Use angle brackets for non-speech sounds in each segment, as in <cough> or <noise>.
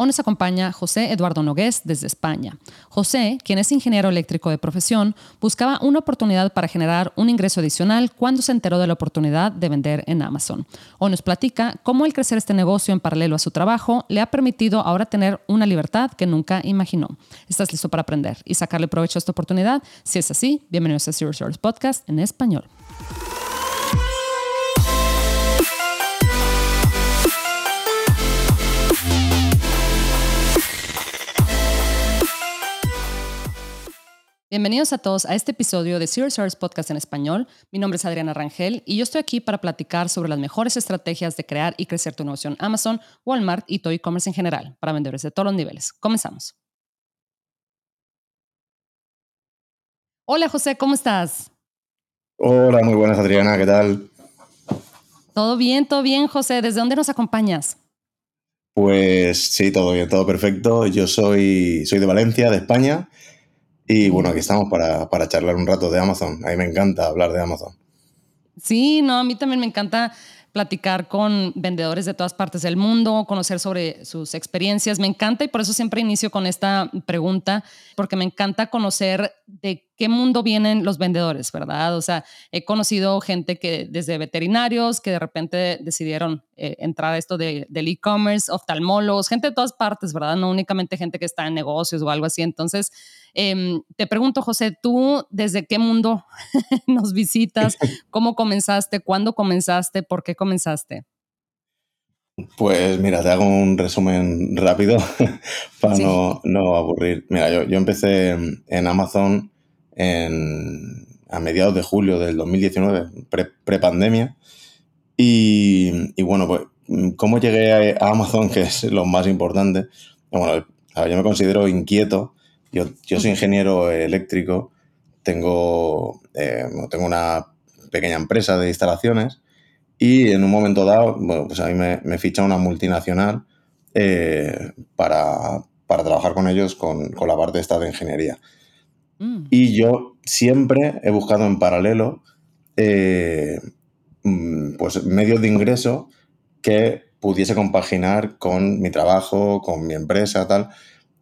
Hoy nos acompaña José Eduardo Nogués desde España. José, quien es ingeniero eléctrico de profesión, buscaba una oportunidad para generar un ingreso adicional cuando se enteró de la oportunidad de vender en Amazon. Hoy nos platica cómo el crecer este negocio en paralelo a su trabajo le ha permitido ahora tener una libertad que nunca imaginó. ¿Estás listo para aprender y sacarle provecho a esta oportunidad? Si es así, bienvenidos a Zero Source Podcast en español. Bienvenidos a todos a este episodio de Zero Source Podcast en español. Mi nombre es Adriana Rangel y yo estoy aquí para platicar sobre las mejores estrategias de crear y crecer tu negocio en Amazon, Walmart y todo e-commerce en general para vendedores de todos los niveles. Comenzamos. Hola José, ¿cómo estás? Hola, muy buenas Adriana, ¿qué tal? Todo bien, todo bien José. ¿Desde dónde nos acompañas? Pues sí, todo bien, todo perfecto. Yo soy, soy de Valencia, de España y bueno, aquí estamos para, para charlar un rato de Amazon. A mí me encanta hablar de Amazon. Sí, no, a mí también me encanta platicar con vendedores de todas partes del mundo, conocer sobre sus experiencias. Me encanta y por eso siempre inicio con esta pregunta, porque me encanta conocer de qué mundo vienen los vendedores, ¿verdad? O sea, he conocido gente que desde veterinarios que de repente decidieron eh, entrar a esto de, del e-commerce, oftalmólogos, gente de todas partes, ¿verdad? No únicamente gente que está en negocios o algo así. Entonces, em, te pregunto, José, ¿tú desde qué mundo <laughs> nos visitas? <laughs> ¿Cómo comenzaste? ¿Cuándo comenzaste? ¿Por qué comenzaste? Pues mira, te hago un resumen rápido <laughs> para no, no, aburrir. Mira, yo, yo empecé en Amazon a mediados de julio del 2019, pre-pandemia. y, bueno, pues, ¿cómo llegué a Amazon, que es lo más importante? Bueno, yo me considero inquieto. Yo, yo soy ingeniero eléctrico, tengo, eh, tengo una pequeña empresa de instalaciones y en un momento dado, bueno, pues a mí me, me ficha una multinacional eh, para, para, trabajar con ellos con, con la parte esta de ingeniería. Mm. Y yo siempre he buscado en paralelo eh, mm, pues medios de ingreso que pudiese compaginar con mi trabajo, con mi empresa, tal.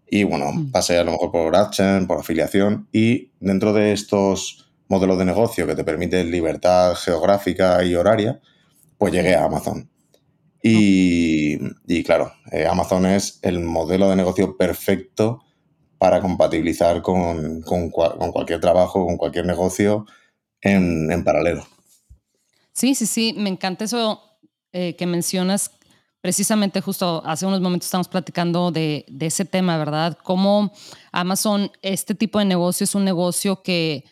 Y bueno, mm. pasé a lo mejor por AdSense, por afiliación y dentro de estos modelos de negocio que te permiten libertad geográfica y horaria, pues llegué a Amazon. Y, y claro, eh, Amazon es el modelo de negocio perfecto para compatibilizar con, cualquier trabajo, con cualquier negocio en, paralelo. Sí, sí, sí, me encanta eso eh, que mencionas. Precisamente justo hace unos momentos estamos platicando de, ese tema, ¿verdad? Cómo Amazon, este tipo de negocio es un negocio que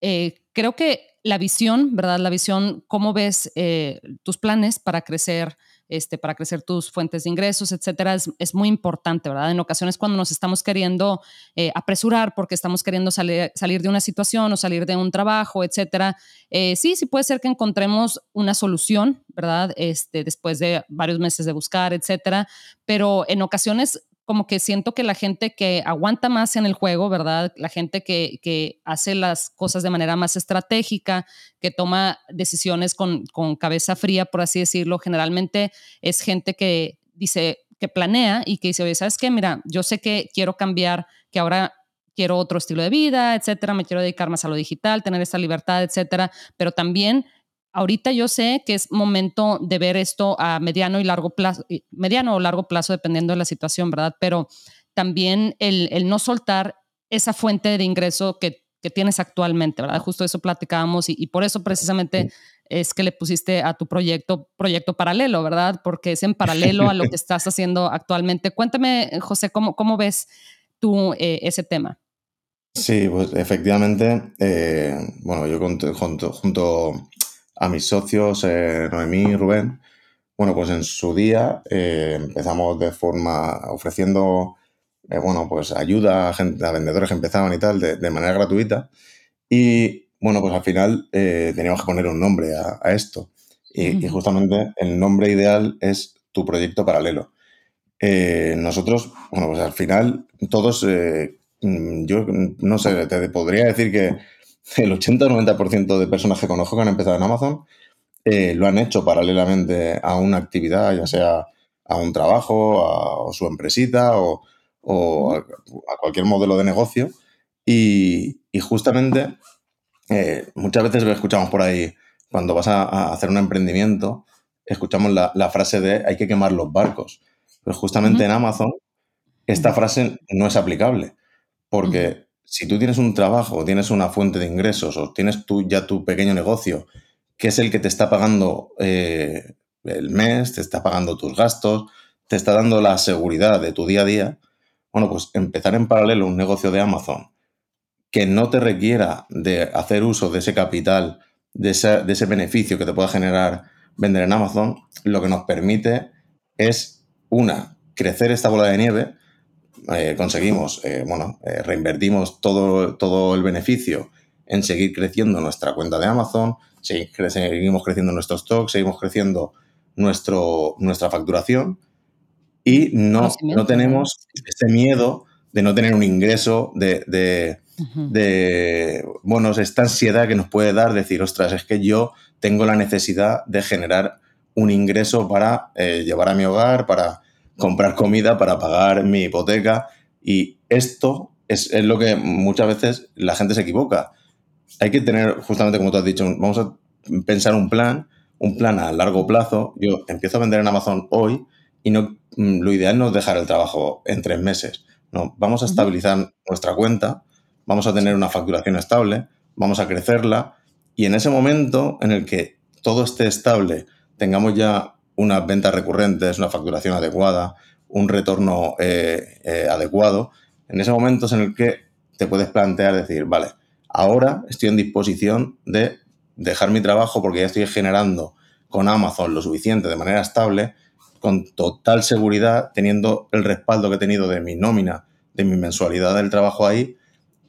eh, creo que la visión, ¿verdad? La visión, cómo ves eh, tus planes para crecer este, para crecer tus fuentes de ingresos, etcétera, es, muy importante, ¿verdad? En ocasiones cuando nos estamos queriendo eh, apresurar porque estamos queriendo salir, salir de una situación o salir de un trabajo, etcétera, eh, sí, sí puede ser que encontremos una solución, ¿verdad? Este, después de varios meses de buscar, etcétera, pero en ocasiones como que siento que la gente que aguanta más en el juego, ¿verdad? La gente que, que hace las cosas de manera más estratégica, que toma decisiones con, con, cabeza fría, por así decirlo, generalmente es gente que dice, que planea y que dice, oye, ¿sabes qué? Mira, yo sé que quiero cambiar, que ahora quiero otro estilo de vida, etcétera, me quiero dedicar más a lo digital, tener esta libertad, etcétera, pero también ahorita yo sé que es momento de ver esto a mediano y largo plazo, mediano o largo plazo, dependiendo de la situación, ¿verdad? Pero también el, no soltar esa fuente de ingreso que, tienes actualmente, ¿verdad? Justo eso platicábamos y, por eso precisamente es que le pusiste a tu proyecto proyecto paralelo, ¿verdad? Porque es en paralelo a lo que <laughs> estás haciendo actualmente. Cuéntame, José, ¿cómo, cómo ves tú eh, ese tema? Sí, pues efectivamente, eh, bueno, yo junto, junto a mis socios, eh, Noemí y Rubén, bueno, pues en su día eh, empezamos de forma ofreciendo, eh, bueno, pues ayuda a, gente, a, vendedores que empezaban y tal, de, manera gratuita. Y bueno, pues al final teníamos que poner un nombre a, esto. Y, y, justamente el nombre ideal es tu proyecto paralelo. nosotros, bueno, pues al final todos, mm, yo no sé, te podría decir que el 80 o 90% de personas que conozco que han empezado en Amazon eh, lo han hecho paralelamente a una actividad, ya sea a un trabajo, a, su empresita o, a, cualquier modelo de negocio. Y, justamente eh, muchas veces lo escuchamos por ahí, cuando vas a, hacer un emprendimiento, escuchamos la, frase de hay que quemar los barcos. Pues justamente en Amazon esta frase no es aplicable, porque si tú tienes un trabajo, tienes una fuente de ingresos o tienes tú ya tu pequeño negocio, que es el que te está pagando eh, el mes, te está pagando tus gastos, te está dando la seguridad de tu día a día, bueno, pues empezar en paralelo un negocio de Amazon que no te requiera de hacer uso de ese capital, de ese, de ese beneficio que te pueda generar vender en Amazon, lo que nos permite es, una, crecer esta bola de nieve eh, conseguimos, eh, bueno, eh, reinvertimos todo, todo el beneficio en seguir creciendo nuestra cuenta de Amazon, seguimos creciendo nuestro stock, seguimos creciendo nuestro, nuestra facturación y no, no tenemos ese miedo de no tener un ingreso, de, de, de, bueno, esta ansiedad que nos puede dar decir, ostras, es que yo tengo la necesidad de generar un ingreso para llevar a mi hogar, para comprar comida para pagar mi hipoteca. Y esto es, lo que muchas veces la gente se equivoca. Hay que tener, justamente como tú has dicho, vamos a pensar un plan, un plan a largo plazo. Yo empiezo a vender en Amazon hoy y no, mm, lo ideal no es dejar el trabajo en tres meses. No, vamos a estabilizar nuestra cuenta, vamos a tener una facturación estable, vamos a crecerla y en ese momento en el que todo esté estable, tengamos ya unas ventas recurrentes, una facturación adecuada, un retorno eh, eh, adecuado, en ese momento es en el que te puedes plantear decir, vale, ahora estoy en disposición de dejar mi trabajo porque ya estoy generando con Amazon lo suficiente de manera estable, con total seguridad, teniendo el respaldo que he tenido de mi nómina, de mi mensualidad del trabajo ahí,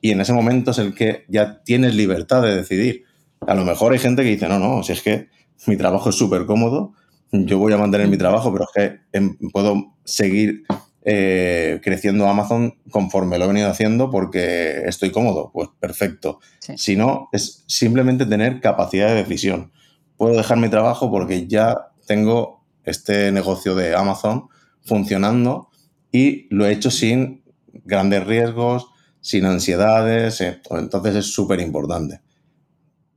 y en ese momento es el que ya tienes libertad de decidir. A lo mejor hay gente que dice, no, no, si es que mi trabajo es súper cómodo, yo voy a mantener mi trabajo, pero es que em, puedo seguir eh, creciendo Amazon conforme lo he venido haciendo porque estoy cómodo. Pues perfecto. Si no, es simplemente tener capacidad de decisión. Puedo dejar mi trabajo porque ya tengo este negocio de Amazon funcionando y lo he hecho sin grandes riesgos, sin ansiedades. Eh, entonces es súper importante.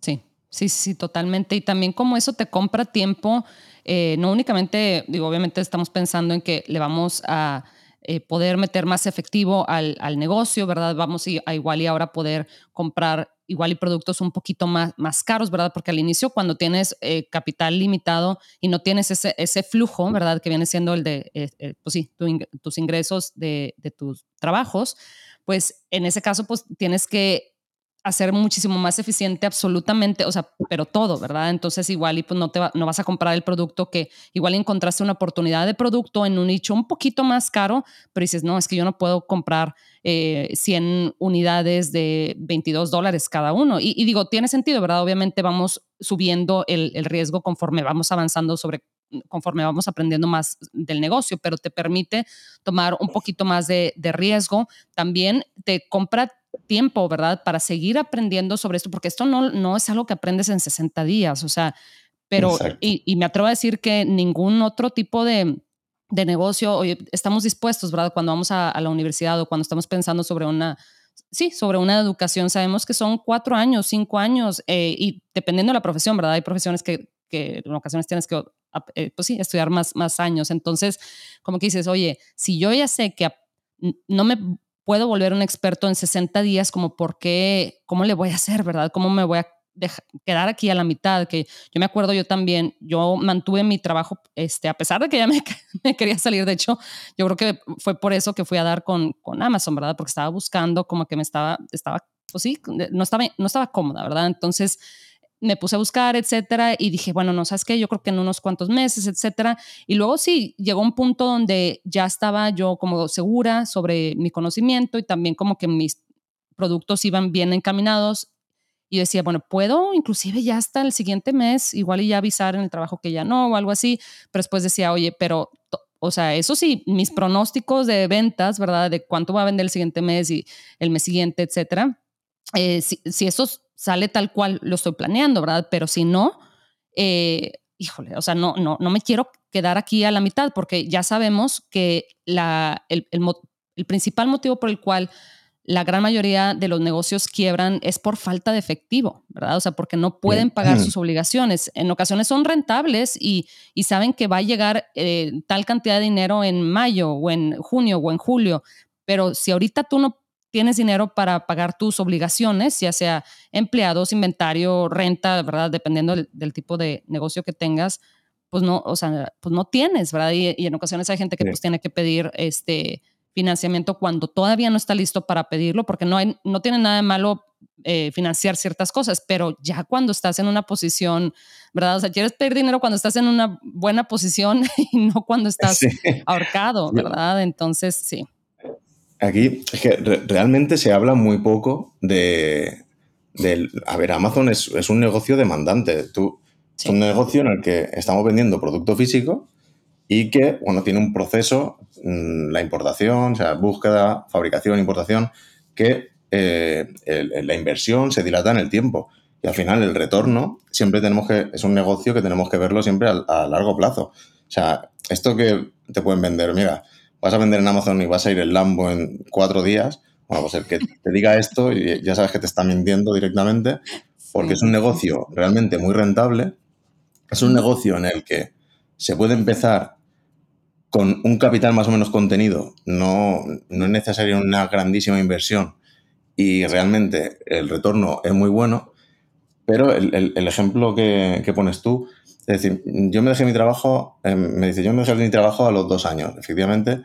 Sí, sí, sí, totalmente. Y también como eso te compra tiempo eh, no únicamente, digo, obviamente estamos pensando en que le vamos a eh, poder meter más efectivo al, negocio, ¿verdad? Vamos a igual y ahora poder comprar igual y productos un poquito más, más caros, ¿verdad? Porque al inicio cuando tienes eh, capital limitado y no tienes ese, ese flujo, ¿verdad? Que viene siendo el de, pues sí, tus ingresos de, de tus trabajos, pues en ese caso pues tienes que hacer muchísimo más eficiente absolutamente, o sea, pero todo, ¿verdad? Entonces igual y pues no, te no vas a comprar el producto que igual encontraste una oportunidad de producto en un nicho un poquito más caro, pero dices, no, es que yo no puedo comprar 100 eh, unidades de 22 dólares cada uno. Y, digo, tiene sentido, ¿verdad? Obviamente vamos subiendo el, el riesgo conforme vamos avanzando sobre conforme vamos aprendiendo más del negocio, pero te permite tomar un poquito más de, de riesgo. También te compra tiempo, ¿verdad? Para seguir aprendiendo sobre esto, porque esto no, no es algo que aprendes en 60 días, o sea, pero, y, me atrevo a decir que ningún otro tipo de, de negocio, oye, estamos dispuestos, ¿verdad? Cuando vamos a, la universidad o cuando estamos pensando sobre una, sí, sobre una educación, sabemos que son cuatro años, cinco años, eh, y dependiendo de la profesión, ¿verdad? Hay profesiones que, que en ocasiones tienes que, pues sí, estudiar más, más años. Entonces, como que dices, oye, si yo ya sé que no me puedo volver un experto en 60 días, como por qué, cómo le voy a hacer, ¿verdad? ¿Cómo me voy a quedar aquí a la mitad? Que yo me acuerdo yo también, yo mantuve mi trabajo, este, a pesar de que ya me, <laughs> me quería salir, de hecho, yo creo que fue por eso que fui a dar con, con Amazon, ¿verdad? Porque estaba buscando como que me estaba, estaba, pues sí, no estaba, no estaba cómoda, ¿verdad? Entonces, me puse a buscar, etcétera, y dije, bueno, no sabes qué, yo creo que en unos cuantos meses, etcétera. Y luego sí, llegó un punto donde ya estaba yo como segura sobre mi conocimiento y también como que mis productos iban bien encaminados. Y decía, bueno, puedo inclusive ya hasta el siguiente mes, igual y ya avisar en el trabajo que ya no o algo así. Pero después decía, oye, pero, o sea, eso sí, mis pronósticos de ventas, ¿verdad? De cuánto va a vender el siguiente mes y el mes siguiente, etcétera. Eh, si, si esos sale tal cual lo estoy planeando, ¿verdad? Pero si no, eh, híjole, o sea, no, no, no me quiero quedar aquí a la mitad, porque ya sabemos que la, el, el principal motivo por el cual la gran mayoría de los negocios quiebran es por falta de efectivo, ¿verdad? O sea, porque no pueden pagar sus obligaciones. En ocasiones son rentables y, y saben que va a llegar eh, tal cantidad de dinero en mayo o en junio o en julio, pero si ahorita tú no tienes dinero para pagar tus obligaciones, ya sea empleados, inventario, renta, ¿verdad? Dependiendo del, tipo de negocio que tengas, pues no, o sea, pues no tienes, ¿verdad? Y, en ocasiones hay gente que pues tiene que pedir este financiamiento cuando todavía no está listo para pedirlo, porque no, hay, no tiene nada de malo eh, financiar ciertas cosas, pero ya cuando estás en una posición, ¿verdad? O sea, quieres pedir dinero cuando estás en una buena posición <laughs> y no cuando estás ahorcado, ¿verdad? Entonces, sí. Aquí es que realmente se habla muy poco de, a ver, Amazon es, un negocio demandante. Tú, Es un negocio en el que estamos vendiendo producto físico y que, bueno, tiene un proceso, mm, la importación, o sea, búsqueda, fabricación, importación, que eh, la inversión se dilata en el tiempo. Y al final el retorno siempre tenemos que, es un negocio que tenemos que verlo siempre a, largo plazo. O sea, esto que te pueden vender, mira, vas a vender en Amazon y vas a ir el Lambo en cuatro días, bueno, pues el que te diga esto, ya sabes que te está mintiendo directamente, porque es un negocio realmente muy rentable, es un negocio en el que se puede empezar con un capital más o menos contenido, no, no es necesaria una grandísima inversión y realmente el retorno es muy bueno, pero el, ejemplo que, pones tú, es decir, yo me dejé mi trabajo, em, me dice, yo me dejé mi trabajo a los dos años. Efectivamente,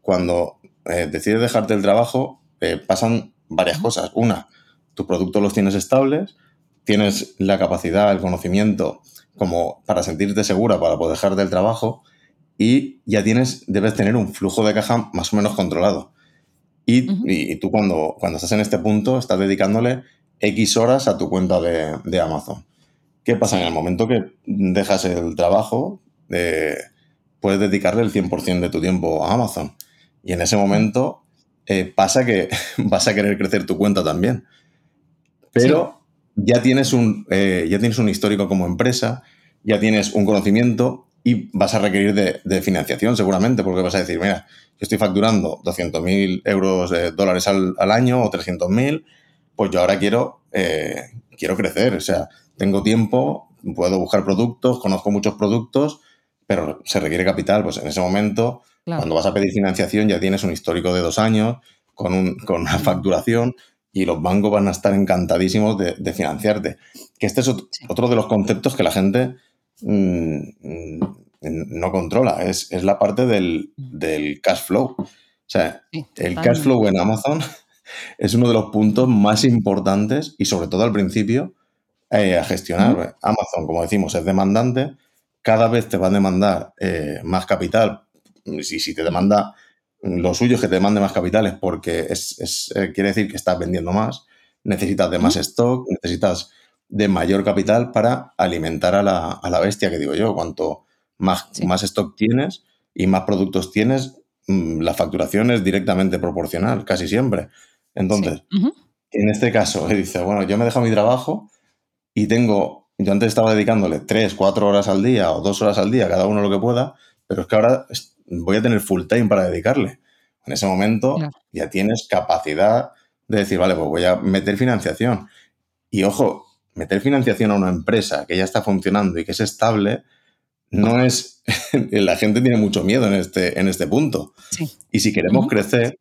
cuando eh, decides dejarte el trabajo, eh, pasan varias cosas. Una, tus productos los tienes estables, tienes la capacidad, el conocimiento como para sentirte segura para poder dejarte el trabajo y ya tienes, debes tener un flujo de caja más o menos controlado. Y, tú cuando, cuando estás en este punto estás dedicándole X horas a tu cuenta de, Amazon. ¿Qué pasa? En el momento que dejas el trabajo, eh, puedes dedicarle el 100% de tu tiempo a Amazon. Y en ese momento eh, pasa que <laughs> vas a querer crecer tu cuenta también. Pero ya, tienes un, eh, ya tienes un histórico como empresa, ya tienes un conocimiento y vas a requerir de, financiación seguramente, porque vas a decir, mira, yo estoy facturando 200.000 euros, de dólares al, año o 300.000, pues yo ahora quiero, quiero crecer, o sea, tengo tiempo, puedo buscar productos, conozco muchos productos, pero se requiere capital, pues en ese momento, cuando vas a pedir financiación ya tienes un histórico de dos años con, un, con una facturación y los bancos van a estar encantadísimos de, financiarte. Que este es otro de los conceptos que la gente Mm, no controla, es, la parte del, cash flow. O sea, el cash flow en Amazon <laughs> es uno de los puntos más importantes y sobre todo al principio eh, a gestionar. Amazon, como decimos, es demandante, cada vez te va a demandar eh, más capital. Si, si te demanda lo suyo es que te demande más capital es porque es, eh, quiere decir que estás vendiendo más, necesitas de más stock, necesitas de mayor capital para alimentar a la, bestia, que digo yo. Cuanto más, más stock tienes y más productos tienes, mm, la facturación es directamente proporcional, casi siempre. Entonces, en este caso, <laughs> dice, bueno, yo me dejo mi trabajo y tengo, yo antes estaba dedicándole 3, 4 horas al día o 2 horas al día, cada uno lo que pueda, pero es que ahora voy a tener full time para dedicarle. En ese momento ya tienes capacidad de decir, vale, pues voy a meter financiación. Y ojo, meter financiación a una empresa que ya está funcionando y que es estable, no es. <laughs> la gente tiene mucho miedo en este, en este punto. Y si queremos crecer,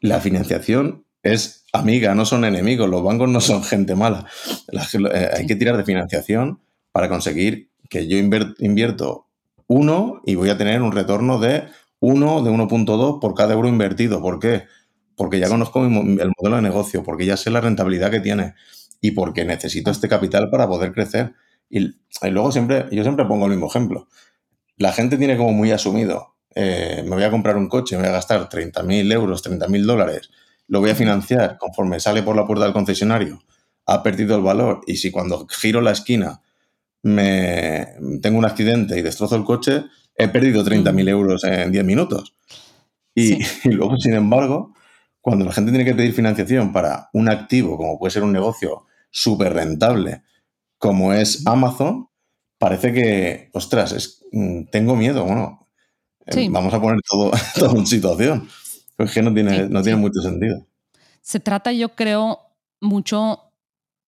la financiación es amiga, no son enemigos. Los bancos no son gente mala. Eh, hay que tirar de financiación para conseguir que yo invierto uno y voy a tener un retorno de 1, de 1.2 por cada euro invertido. ¿Por qué? Porque ya conozco el modelo de negocio, porque ya sé la rentabilidad que tiene y porque necesito este capital para poder crecer. Y, luego siempre, yo siempre pongo el mismo ejemplo. La gente tiene como muy asumido, eh, me voy a comprar un coche, me voy a gastar 30.000 euros, 30.000 dólares, lo voy a financiar conforme sale por la puerta del concesionario, ha perdido el valor y si cuando giro la esquina me tengo un accidente y destrozo el coche, he perdido 30.000 euros en 10 minutos. <laughs> y, luego, sin embargo, cuando la gente tiene que pedir financiación para un activo, como puede ser un negocio súper rentable como es Amazon, parece que, ostras, es, mm, tengo miedo, bueno, vamos a poner todo, <laughs> todo en situación. Pues que no tiene, no tiene mucho sentido. Se trata, yo creo, mucho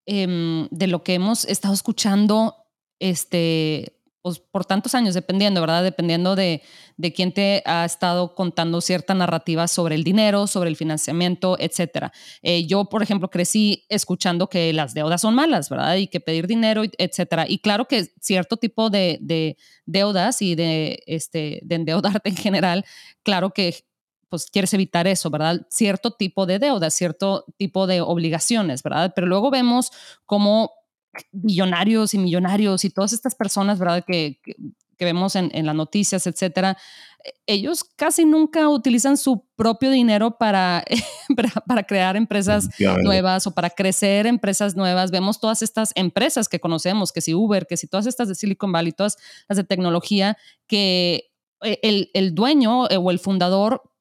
em, de lo que hemos estado escuchando este, pues, por tantos años, dependiendo, ¿verdad? Dependiendo de, de quién te ha estado contando cierta narrativa sobre el dinero, sobre el financiamiento, etcétera. Eh, yo, por ejemplo, crecí escuchando que las deudas son malas, ¿verdad? Y que pedir dinero, etcétera. Y claro que cierto tipo de, de deudas y de, este, de endeudarte en general, claro que pues quieres evitar eso, ¿verdad? Cierto tipo de deudas, cierto tipo de obligaciones, ¿verdad? Pero luego vemos cómo billonarios y millonarios y todas estas personas, ¿verdad? Que, que, vemos en, en, las noticias, etcétera, ellos casi nunca utilizan su propio dinero para, <laughs> para, para, crear empresas nuevas o para crecer empresas nuevas. Vemos todas estas empresas que conocemos, que si Uber, que si todas estas de Silicon Valley, todas las de tecnología, que eh, el, el dueño eh, o el fundador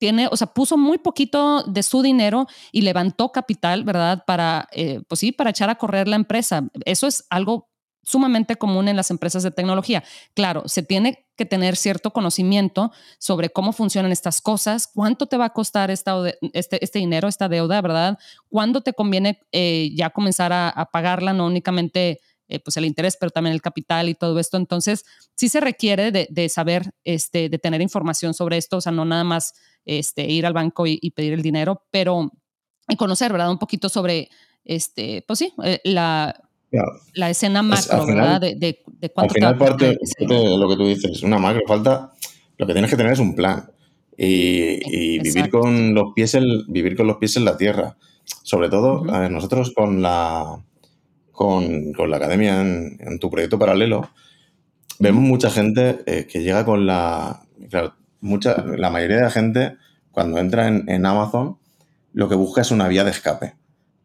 tiene, o sea, puso muy poquito de su dinero y levantó capital, ¿verdad? Para, eh, pues sí, para echar a correr la empresa. Eso es algo sumamente común en las empresas de tecnología. Claro, se tiene que tener cierto conocimiento sobre cómo funcionan estas cosas, cuánto te va a costar esta, este, este dinero, esta deuda, ¿verdad? ¿Cuándo te conviene eh, ya comenzar a, pagarla, no únicamente eh, pues el interés, pero también el capital y todo esto? Entonces, sí se requiere de, de saber, este, de tener información sobre esto, o sea, no nada más este, ir al banco y, y pedir el dinero, pero y conocer, ¿verdad? Un poquito sobre, este, pues sí, eh, la, la escena macro, ¿verdad? De, de, de cuánto al final parte, de lo que tú dices, una macro, falta, lo que tienes que tener es un plan y, y vivir, con los pies en, vivir con los pies en la tierra. Sobre todo, uh -huh. ver, nosotros con la, con, con la academia en, en, tu proyecto paralelo, vemos mucha gente eh, que llega con la, claro, mucha, la mayoría de la gente, cuando entra en, en, Amazon, lo que busca es una vía de escape.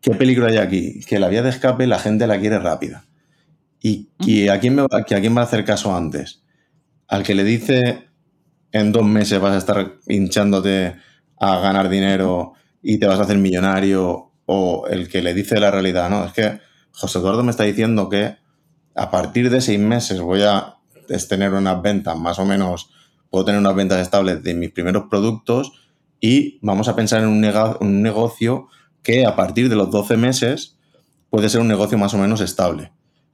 ¿Qué peligro hay aquí? Que la vía de escape la gente la quiere rápida. ¿Y, y a, quién me va, que a quién va a hacer caso antes? Al que le dice en dos meses vas a estar hinchándote a ganar dinero y te vas a hacer millonario, o el que le dice la realidad, no, es que José Eduardo me está diciendo que a partir de seis meses voy a tener unas ventas más o menos puedo tener unas ventas estables de mis primeros productos y vamos a pensar en un, un negocio que a partir de los 12 meses puede ser un negocio más o menos estable.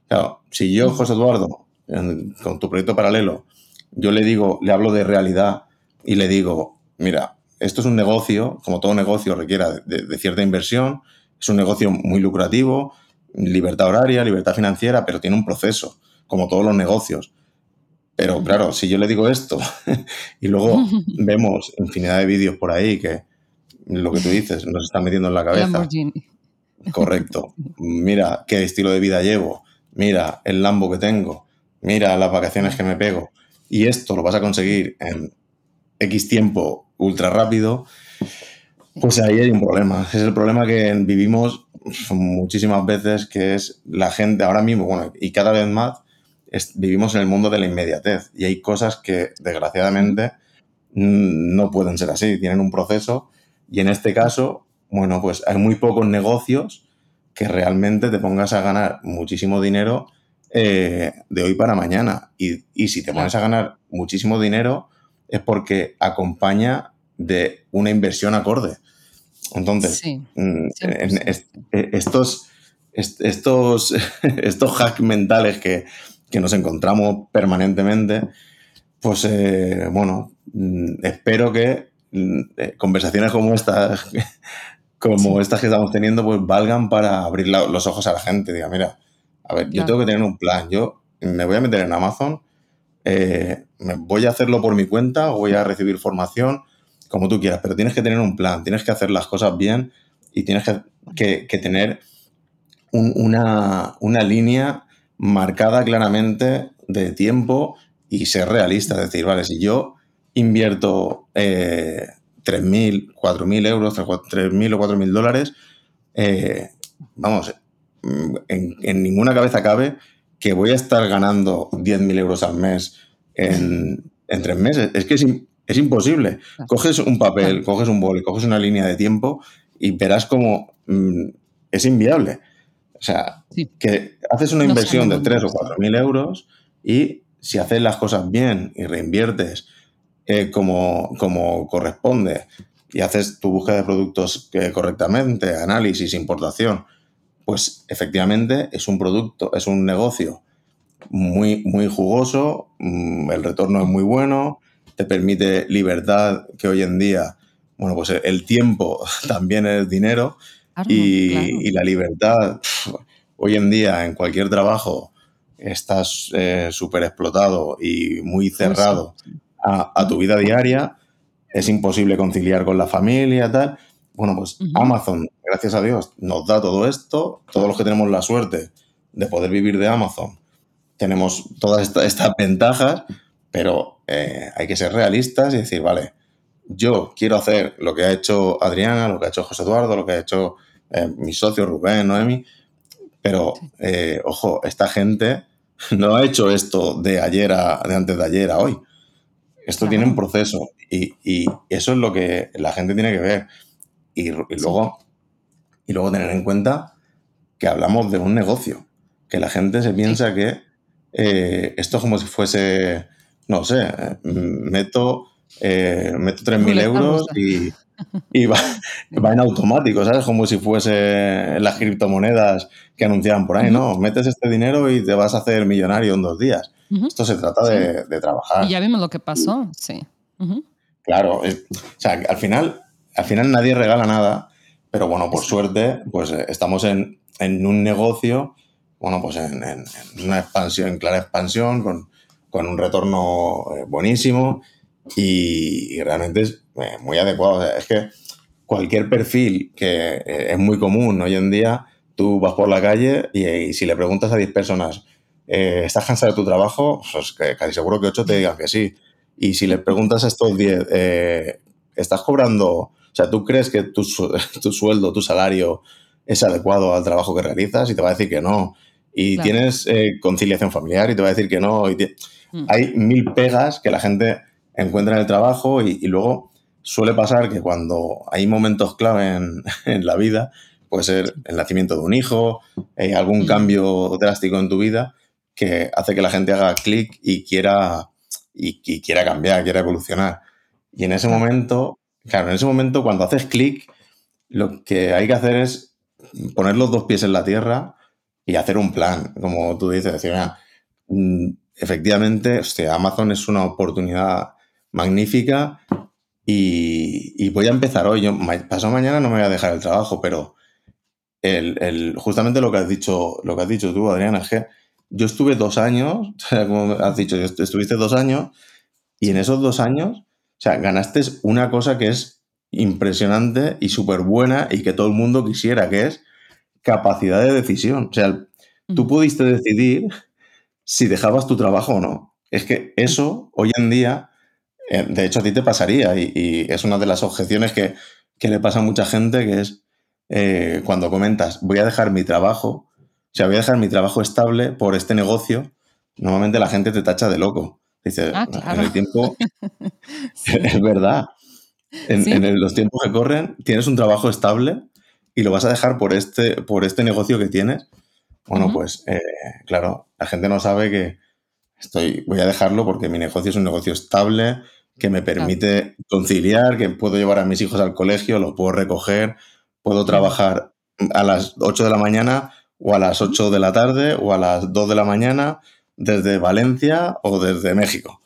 Claro, si yo, José Eduardo, en, con tu proyecto paralelo, yo le digo, le hablo de realidad y le digo, mira, esto es un negocio, como todo negocio requiere de, de cierta inversión, es un negocio muy lucrativo, libertad horaria, libertad financiera, pero tiene un proceso, como todos los negocios. Pero claro, si yo le digo esto <laughs> y luego <laughs> vemos infinidad de vídeos por ahí que lo que tú dices nos está metiendo en la cabeza. Correcto. <laughs> Mira qué estilo de vida llevo. Mira el Lambo que tengo. Mira las vacaciones que me pego. Y esto lo vas a conseguir en X tiempo ultra rápido. Pues ahí hay un problema. Es el problema que vivimos muchísimas veces, que es la gente ahora mismo, bueno, y cada vez más, es, vivimos en el mundo de la inmediatez y hay cosas que desgraciadamente no pueden ser así, tienen un proceso y en este caso, bueno, pues hay muy pocos negocios que realmente te pongas a ganar muchísimo dinero eh, de hoy para mañana. Y, y si te pones a ganar muchísimo dinero es porque acompaña de una inversión acorde. Entonces, sí, en, en, estos, estos, <laughs> estos hacks mentales que, que nos encontramos permanentemente, pues eh, bueno, mm, espero que mm, eh, conversaciones como estas, <laughs> como estas que estamos teniendo, pues valgan para abrir la, los ojos a la gente. Diga, mira, a ver, yo tengo que tener un plan. Yo me voy a meter en Amazon, eh, voy a hacerlo por mi cuenta voy a recibir formación, como tú quieras, pero tienes que tener un plan, tienes que hacer las cosas bien y tienes que, que, que tener un, una, una línea marcada claramente de tiempo y ser realista. Es decir, vale, si yo invierto eh, 3.000, 4.000 euros, 3.000 o 4.000 dólares, eh, vamos, en, en, ninguna cabeza cabe que voy a estar ganando 10.000 euros al mes en, en, tres meses. Es que es, es imposible. Coges un papel, coges un boli, coges una línea de tiempo y verás como mm, es inviable. O sea, que haces una inversión de 3 o 4 mil euros y si haces las cosas bien y reinviertes eh, como, como corresponde y haces tu búsqueda de productos eh, correctamente, análisis, importación, pues efectivamente es un producto, es un negocio muy, muy jugoso, mm, el retorno es muy bueno, te permite libertad que hoy en día, bueno, pues el tiempo <laughs> también es dinero y, la libertad, hoy en día en cualquier trabajo estás eh, súper explotado y muy cerrado a, tu vida diaria, es imposible conciliar con la familia, tal. Bueno, pues Amazon, gracias a Dios, nos da todo esto, todos los que tenemos la suerte de poder vivir de Amazon, tenemos todas estas ventajas, pero eh, hay que ser realistas y decir, vale, yo quiero hacer lo que ha hecho Adriana, lo que ha hecho José Eduardo, lo que ha hecho eh, mi socio Rubén, Noemi, pero eh, ojo, esta gente no ha hecho esto de ayer a, de antes de ayer a hoy. Esto tiene un proceso y, eso es lo que la gente tiene que ver. Y, luego, y luego tener en cuenta que hablamos de un negocio, que la gente se piensa que esto es como si fuese no sé, meto, eh, meto 3.000 euros y, y <laughs> va, en automático, ¿sabes? Como si fuese las criptomonedas que anunciaban por ahí, ¿no? Metes este dinero y te vas a hacer millonario en dos días. Esto se trata de, trabajar. Y ya vimos lo que pasó, sí. Claro, o sea, al final, al final nadie regala nada, pero bueno, por suerte, pues eh, estamos en, un negocio, bueno, pues en, en, una expansión, en clara expansión, con, con un retorno eh, buenísimo y, realmente es eh, muy adecuado. es que cualquier perfil que eh, es muy común hoy en día, tú vas por la calle y, si le preguntas a 10 personas, ¿estás cansado de tu trabajo? Pues que casi seguro que 8 te digan que sí. Y si le preguntas a estos 10, ¿estás cobrando? O sea, ¿tú crees que tu, <laughs> tu, sueldo, tu salario es adecuado al trabajo que realizas? Y te va a decir que no. Y tienes conciliación familiar y te va a decir que no. Y Mm. Hay mil pegas que la gente encuentra en el trabajo y, luego suele pasar que cuando hay momentos clave en, <laughs> la vida, puede ser el nacimiento de un hijo, eh, algún mm. cambio drástico en tu vida, que hace que la gente haga clic y quiera, y, quiera cambiar, quiera evolucionar. Y en ese momento, claro, en ese momento cuando haces clic, lo que hay que hacer es poner los dos pies en la tierra y hacer un plan, como tú dices, decir, mira, mm, efectivamente, Amazon es una oportunidad magnífica y, voy a empezar hoy. Yo, pasado mañana no me voy a dejar el trabajo, pero el, justamente lo que has dicho, lo que has dicho tú, Adriana, es que yo estuve dos años, <laughs> como has dicho, estuviste dos años y en esos dos años, o sea, ganaste una cosa que es impresionante y súper buena y que todo el mundo quisiera, que es capacidad de decisión. O sea, tú pudiste decidir si dejabas tu trabajo o no. Es que eso hoy en día, eh, de hecho a ti te pasaría y, es una de las objeciones que, le pasa a mucha gente, que es eh, cuando comentas, voy a dejar mi trabajo, o sea, voy a dejar mi trabajo estable por este negocio, normalmente la gente te tacha de loco. Dice, ah, en el tiempo, <laughs> <laughs> es verdad, en, los tiempos que corren, tienes un trabajo estable y lo vas a dejar por este, por este negocio que tienes. Bueno, pues eh, claro, la gente no sabe que estoy, voy a dejarlo porque mi negocio es un negocio estable, que me permite conciliar, que puedo llevar a mis hijos al colegio, los puedo recoger, puedo trabajar a las 8 de la mañana o a las 8 de la tarde o a las 2 de la mañana desde Valencia o desde México.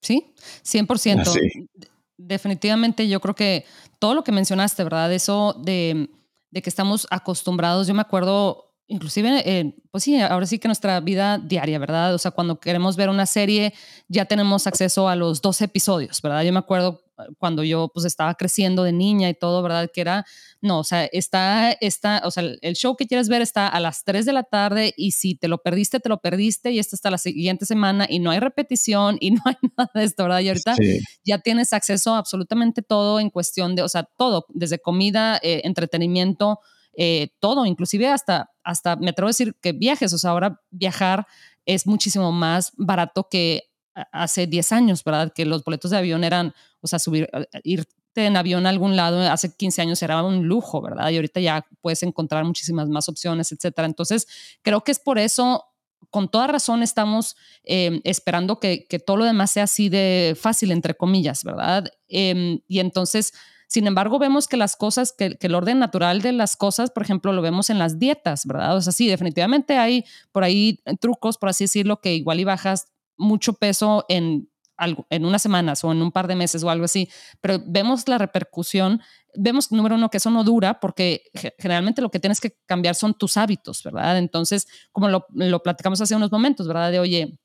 Sí, 100%. Definitivamente yo creo que todo lo que mencionaste, ¿verdad? Eso de de que estamos acostumbrados. Yo me acuerdo, inclusive, eh, pues sí, ahora sí que nuestra vida diaria, ¿verdad? O sea, cuando queremos ver una serie, ya tenemos acceso a los dos episodios, ¿verdad? Yo me acuerdo cuando yo pues estaba creciendo de niña y todo, ¿verdad? Que era, no, o sea, está, está, o sea, el show que quieres ver está a las 3 de la tarde y si te lo perdiste, te lo perdiste y está hasta la siguiente semana y no hay repetición y <laughs> no hay nada de esto, ¿verdad? Y ahorita ya tienes acceso a absolutamente todo en cuestión de, o sea, todo, desde comida, eh, entretenimiento, eh, todo, inclusive hasta, hasta, me atrevo a decir que viajes, o sea, ahora viajar es muchísimo más barato que hace 10 años, ¿verdad? Que los boletos de avión eran, o sea, subir, irte en avión a algún lado hace 15 años era un lujo, ¿verdad? Y ahorita ya puedes encontrar muchísimas más opciones, etcétera. Entonces, creo que es por eso con toda razón estamos em, esperando que, todo lo demás sea así de fácil, entre comillas, ¿verdad? Em, y entonces, sin embargo, vemos que las cosas, que, el orden natural de las cosas, por ejemplo, lo vemos en las dietas, ¿verdad? O sea, sí, definitivamente hay por ahí trucos, por así decirlo, que igual y bajas mucho peso en algo, en unas semanas o en un par de meses o algo así, pero vemos la repercusión vemos, número uno, que eso no dura porque generalmente lo que tienes que cambiar son tus hábitos, ¿verdad? Entonces, como lo, lo platicamos hace unos momentos, ¿verdad? De, oye,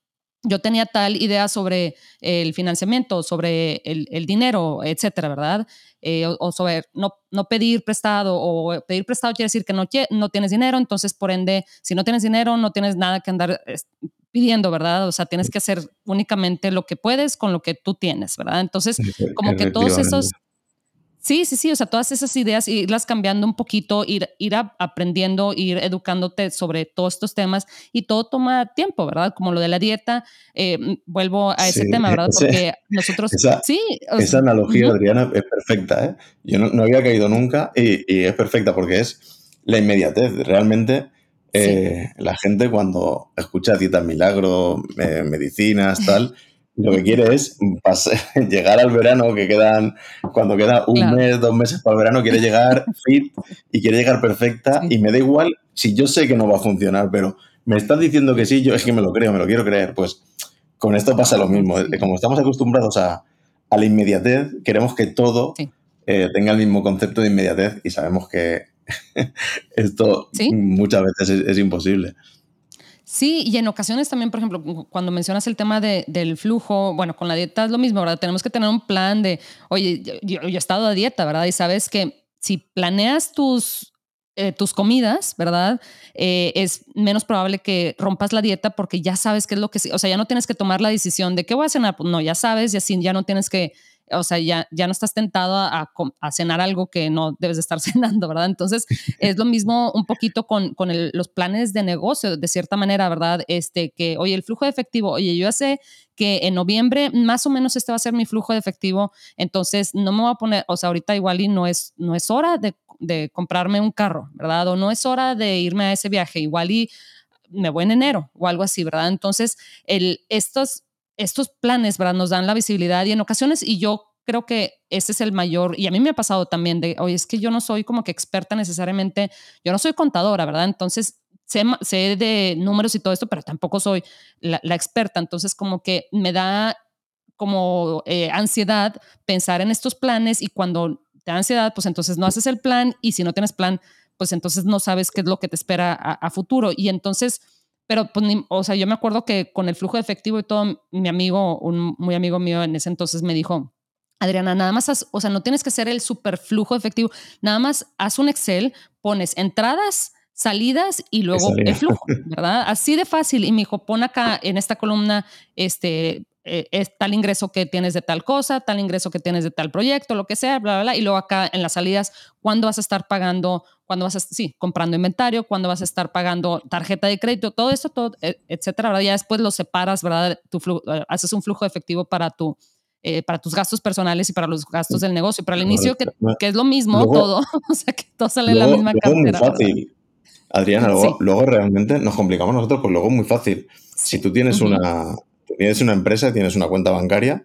yo tenía tal idea sobre el financiamiento, sobre el, dinero, etcétera, ¿verdad? Eh, o, sobre no, no, pedir prestado o pedir prestado quiere decir que no, no tienes dinero, entonces por ende, si no tienes dinero, no tienes nada que andar pidiendo, ¿verdad? O sea, tienes que hacer únicamente lo que puedes con lo que tú tienes, ¿verdad? Entonces, como que todos esos, Sí, sí, sí, o sea, todas esas ideas, irlas cambiando un poquito, ir, ir aprendiendo, ir educándote sobre todos estos temas y todo toma tiempo, ¿verdad? Como lo de la dieta, eh, mm, vuelvo a ese tema, ¿verdad? <laughs> Porque nosotros... Esa, sí. esa analogía, Adriana, es perfecta, ¿eh? Yo no, había caído nunca y, y, es perfecta porque es la inmediatez. Realmente eh, la gente cuando escucha dietas milagro, eh, medicinas, tal... <laughs> Lo que quiere es <laughs> llegar al verano, que quedan, cuando queda un mes, dos meses para el verano, quiere llegar <laughs> fit y quiere llegar perfecta. Y me da igual si yo sé que no va a funcionar, pero me estás diciendo que sí, yo es que me lo creo, me lo quiero creer. Pues con esto pasa lo mismo. Como estamos acostumbrados a, a la inmediatez, queremos que todo eh, tenga el mismo concepto de inmediatez y sabemos que <laughs> esto muchas veces es imposible. Sí, y en ocasiones también, por ejemplo, cuando mencionas el tema de, del flujo, bueno, con la dieta es lo mismo, ¿verdad? Tenemos que tener un plan de, oye, yo, he estado a dieta, ¿verdad? Y sabes que si planeas tus, eh, tus comidas, ¿verdad? Eh, es menos probable que rompas la dieta porque ya sabes qué es lo que, o sea, ya no tienes que tomar la decisión de qué voy a cenar, pues no, ya sabes y así ya no tienes que o sea, ya, ya no estás tentado a, cenar algo que no debes de estar <laughs> cenando, ¿verdad? Entonces, es lo mismo un poquito con, con los planes de negocio, de cierta manera, ¿verdad? Este, que, oye, el flujo de efectivo, oye, yo sé que en noviembre más o menos este va a ser mi flujo de efectivo, entonces no me voy a poner, o sea, ahorita igual y no es, no es hora de, de comprarme un carro, ¿verdad? O no es hora de irme a ese viaje, igual y me voy en enero o algo así, ¿verdad? Entonces, el, estos, estos planes, ¿verdad? Nos dan la visibilidad y en ocasiones, y yo creo que ese es el mayor, y a mí me ha pasado también de, oye, es que yo no soy como que experta necesariamente, yo no soy contadora, ¿verdad? Entonces, sé, sé de números y todo esto, pero tampoco soy la, experta, entonces como que me da como eh, ansiedad pensar en estos planes y cuando te da ansiedad, pues entonces no haces el plan y si no tienes plan, pues entonces no sabes qué es lo que te espera a futuro. Y entonces pero, pues, o sea, yo me acuerdo que con el flujo de efectivo y todo, mi amigo, un muy amigo mío en ese entonces me dijo, Adriana, nada más, o sea, no tienes que hacer el super flujo efectivo, nada más haz un Excel, pones entradas, salidas y luego el flujo, ¿verdad? Así de fácil. Y me dijo, pon acá en esta columna, este, eh, es tal ingreso que tienes de tal cosa, tal ingreso que tienes de tal proyecto, lo que sea, bla, bla, bla. Y luego acá en las salidas, ¿cuándo vas a estar pagando? ¿Cuándo vas a, sí, comprando inventario? ¿Cuándo vas a estar pagando tarjeta de crédito? Todo eso, todo, e, etcétera, ¿verdad? Ya después lo separas, ¿verdad? Tu eh, haces un flujo efectivo para tu, eh, para tus gastos personales y para los gastos del negocio. Pero al inicio, que, que es lo mismo todo, <laughs> o sea, que todo sale en la misma luego cartera. muy fácil. Adriana, luego, luego, realmente nos complicamos nosotros, pues luego es muy fácil. Si tú tienes una tienes una empresa, tienes una cuenta bancaria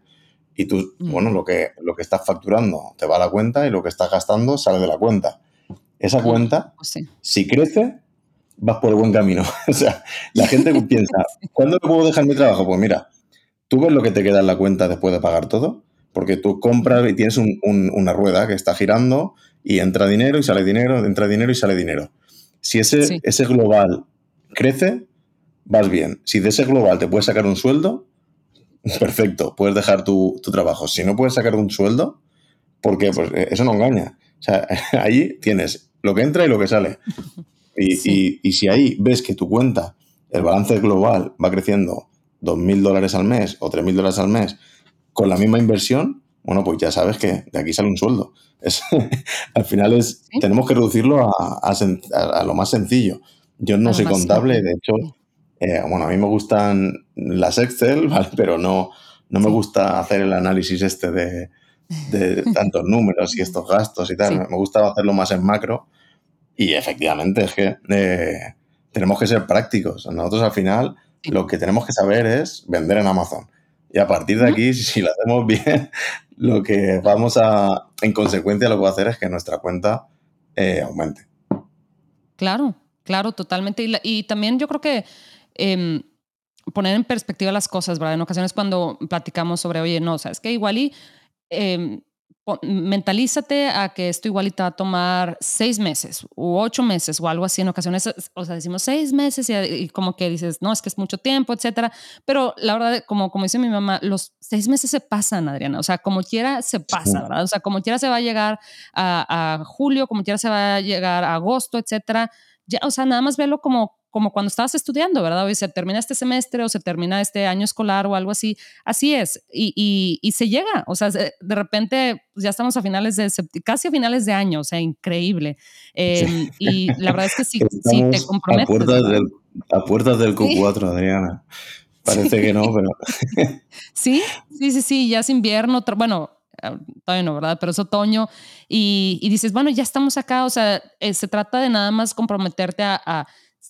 y tú, mm. bueno, lo que, lo que estás facturando te va a la cuenta y lo que estás gastando sale de la cuenta. Esa cuenta, pues si crece, vas por el buen camino. <laughs> o sea, la gente <laughs> piensa, ¿cuándo puedo dejar mi trabajo? Pues mira, tú ves lo que te queda en la cuenta después de pagar todo, porque tú compras y tienes una rueda que está girando y entra dinero y sale dinero, entra dinero y sale dinero. Si ese, ese global crece, vas bien. Si de ese global te puedes sacar un sueldo, <laughs> perfecto, puedes dejar tu, trabajo. Si no puedes sacar un sueldo, porque pues, eh, eso no engaña. O sea, ahí tienes lo que entra y lo que sale. Y, y, si ahí ves que tu cuenta, el balance global va creciendo 2.000 dólares al mes o 3.000 dólares al mes con la misma inversión, bueno, pues ya sabes que de aquí sale un sueldo. <laughs> Es, al final es, tenemos que reducirlo a, a, lo más sencillo. Yo no soy contable, de hecho, eh, bueno, a mí me gustan las Excel, <laughs> ¿vale? pero no, no me gusta hacer el análisis este de, de <laughs> tantos números y estos gastos y tal. Me gusta hacerlo más en macro. Y efectivamente es que eh, tenemos que ser prácticos. Nosotros al final lo que tenemos que saber es vender en Amazon. Y a partir de aquí, <laughs> si lo hacemos bien, lo que vamos a, en consecuencia, lo que va a hacer es que nuestra cuenta eh, aumente. Claro, claro, totalmente. Y, también yo creo que em, poner en perspectiva las cosas, ¿verdad? En ocasiones cuando platicamos sobre, oye, no, sabes que igual y em, mentalízate a que esto igual te va a tomar seis meses u ocho meses o algo así. En ocasiones, o sea, decimos seis meses y, como que dices, no, es que es mucho tiempo, etcétera. Pero la verdad, como, como dice mi mamá, los seis meses se pasan, Adriana. O sea, como quiera se pasa, ¿verdad? O sea, como quiera se va a llegar a, a julio, como quiera se va a llegar a agosto, etcétera. Ya, o sea, nada más verlo como como cuando estabas estudiando, ¿verdad? Hoy se termina este semestre o se termina este año escolar o algo así. Así es. Y, y, se llega. O sea, de repente pues, ya estamos a finales de, casi a finales de año. O sea, increíble. Em, y la verdad es que sí, sí te comprometes. A puertas del, a puertas del Q4, Adriana. <laughs> Parece que no, pero... <laughs> <laughs> sí, sí, sí, sí. Ya es invierno. Bueno, ah, todavía no, ¿verdad? Pero es otoño y, y dices, bueno, ya estamos acá. O sea, eh, se trata de nada más comprometerte a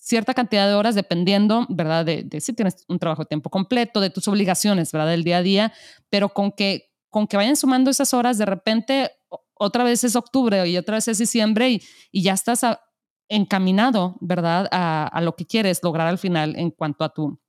cierta cantidad de horas dependiendo, ¿verdad? De, si tienes un trabajo de tiempo completo, de tus obligaciones, ¿verdad? Del día a día, pero con que, con que vayan sumando esas horas, de repente otra vez es octubre y otra vez es diciembre y, y ya estás encaminado, ¿verdad? A, lo que quieres lograr al final en cuanto a tu,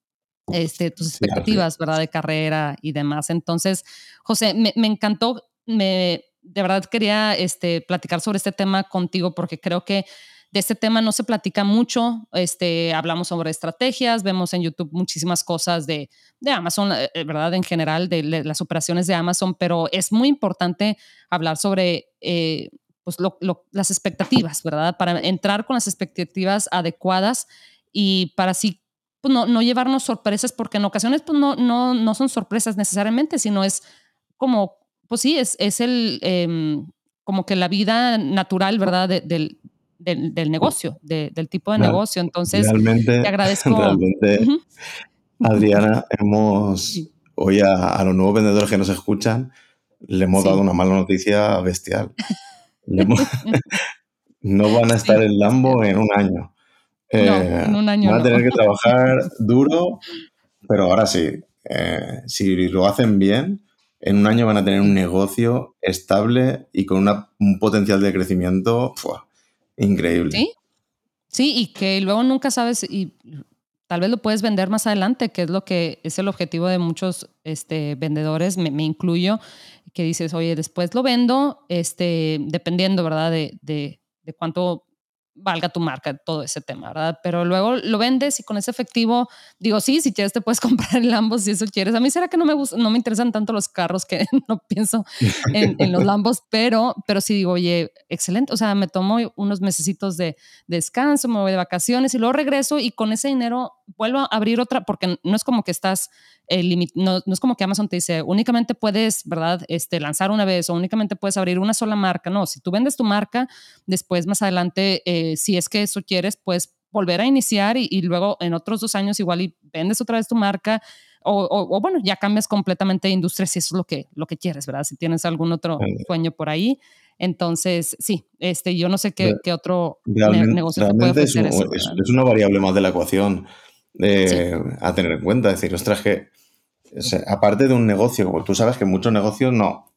este, tus expectativas, ¿verdad? De carrera y demás. Entonces, José, me, me encantó, me, de verdad quería este, platicar sobre este tema contigo porque creo que de este tema no se platica mucho. Este, hablamos sobre estrategias, vemos en YouTube muchísimas cosas de, de Amazon, eh, eh, ¿verdad? En general, de, las operaciones de Amazon, pero es muy importante hablar sobre eh, pues las expectativas, ¿verdad? Para entrar con las expectativas adecuadas y para así pues, no, no, llevarnos sorpresas, porque en ocasiones pues, no, no, no son sorpresas necesariamente, sino es como, pues sí, es, es el, em, como que la vida natural, ¿verdad? Del, del, negocio, del tipo de negocio. Entonces, te agradezco. <laughs> Realmente, Adriana, <laughs> hemos hoy a, los nuevos vendedores que nos escuchan, le hemos dado una mala noticia bestial. <laughs> no van a estar en Lambo en un año. Eh, en un año. Van a tener que trabajar duro, pero ahora sí, eh, si lo hacen bien, en un año van a tener un negocio estable y con un potencial de crecimiento Increíble. Sí, sí, y que luego nunca sabes y tal vez lo puedes vender más adelante, que es lo que es el objetivo de muchos este, vendedores, me, incluyo, que dices, oye, después lo vendo, este, dependiendo, ¿verdad? De, de, de cuánto valga tu marca, todo ese tema, ¿verdad? Pero luego lo vendes y con ese efectivo, digo, sí, si quieres te puedes <laughs> comprar el Lambos si eso quieres. A mí será que no me no me interesan tanto los carros que <laughs> no pienso en, los Lambos, <laughs> pero, pero sí digo, oye, excelente, o sea, me tomo unos mesecitos de, descanso, me voy de vacaciones y luego regreso y con ese dinero vuelvo a abrir otra, porque no es como que estás, eh, no, no, es como que Amazon te dice, únicamente puedes, ¿verdad? Este, lanzar una vez o únicamente puedes abrir una sola marca. No, si tú vendes tu marca, después más adelante, eh, si es que eso quieres, puedes volver a iniciar y, luego en otros dos años igual y vendes otra vez tu marca. O, o, bueno, ya cambias completamente de industria si eso es lo que, lo que quieres, ¿verdad? Si tienes algún otro sueño por ahí. Entonces, sí, este, yo no sé qué, qué otro negocio te puede es, es, una variable más de la ecuación a tener en cuenta. Es decir, ostras, que aparte de un negocio, tú sabes que muchos negocios no,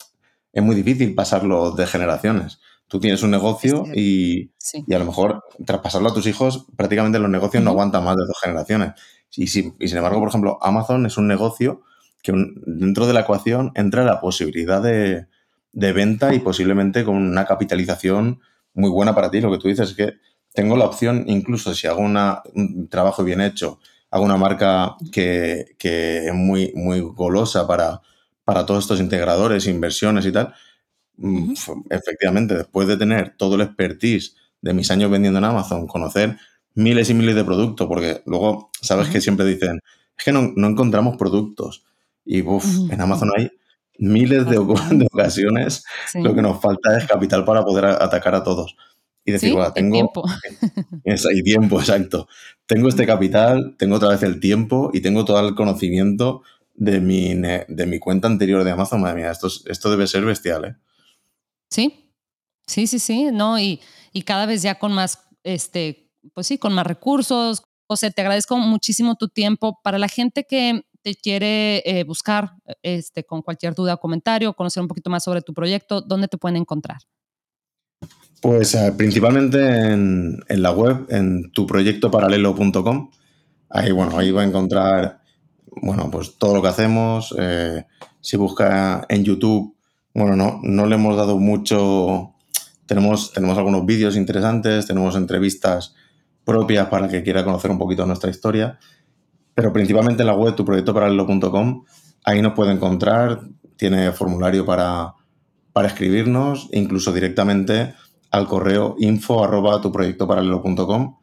es muy difícil pasarlo de generaciones. Tú tienes un negocio y, y, a lo mejor traspasarlo a tus hijos, prácticamente los negocios no aguantan más de dos generaciones. Y, sin embargo, por ejemplo, Amazon es un negocio que dentro de la ecuación entra la posibilidad de, de venta y posiblemente con una capitalización muy buena para ti. Lo que tú dices es que tengo la opción, incluso si hago un trabajo bien hecho, hago una marca que, es muy, muy golosa para, para todos estos integradores, inversiones y tal, mm, efectivamente, después de tener todo el expertise de mis años vendiendo en Amazon, conocer miles y miles de productos, porque luego, sabes que siempre dicen, es que no, encontramos productos. Y en Amazon hay miles de, <laughs> ocasiones, lo que nos falta es capital para poder atacar a todos y decir, bueno, tengo... Tiempo. <laughs> y tiempo, exacto. Tengo este capital, tengo otra vez el tiempo y tengo todo el conocimiento de mi, de mi cuenta anterior de Amazon. Madre mía, esto, esto debe ser bestial, ¿eh? Sí, sí, sí, sí, no, y, y cada vez ya con más, este, pues sí, con más recursos. José, te agradezco muchísimo tu tiempo. Para la gente que te quiere eh, buscar este, con cualquier duda o comentario, conocer un poquito más sobre tu proyecto, ¿dónde te pueden encontrar? Pues eh, principalmente en, la web, en tuproyectoparalelo.com. Ahí, bueno, ahí va a encontrar, bueno, pues todo lo que hacemos. Eh, si busca en YouTube, bueno, no, no le hemos dado mucho. Tenemos, tenemos algunos vídeos interesantes, tenemos entrevistas propias para que quiera conocer un poquito nuestra historia. Pero principalmente en la web tuproyectoparalelo.com, ahí nos puede encontrar, tiene formulario para, para escribirnos, incluso directamente al correo info arroba tuproyectoparalelo.com.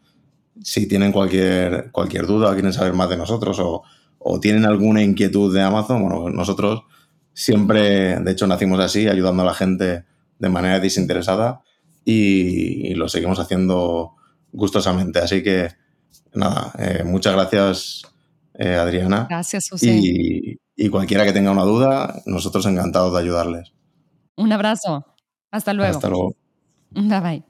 Si tienen cualquier, cualquier duda, quieren saber más de nosotros o, o tienen alguna inquietud de Amazon, bueno, nosotros siempre, de hecho, nacimos así, ayudando a la gente de manera desinteresada y, lo seguimos haciendo gustosamente. Así que, nada, eh, muchas gracias, eh, Adriana. Gracias, José. Y, y cualquiera que tenga una duda, nosotros encantados de ayudarles. Un abrazo. Hasta luego. Hasta luego. Está bem.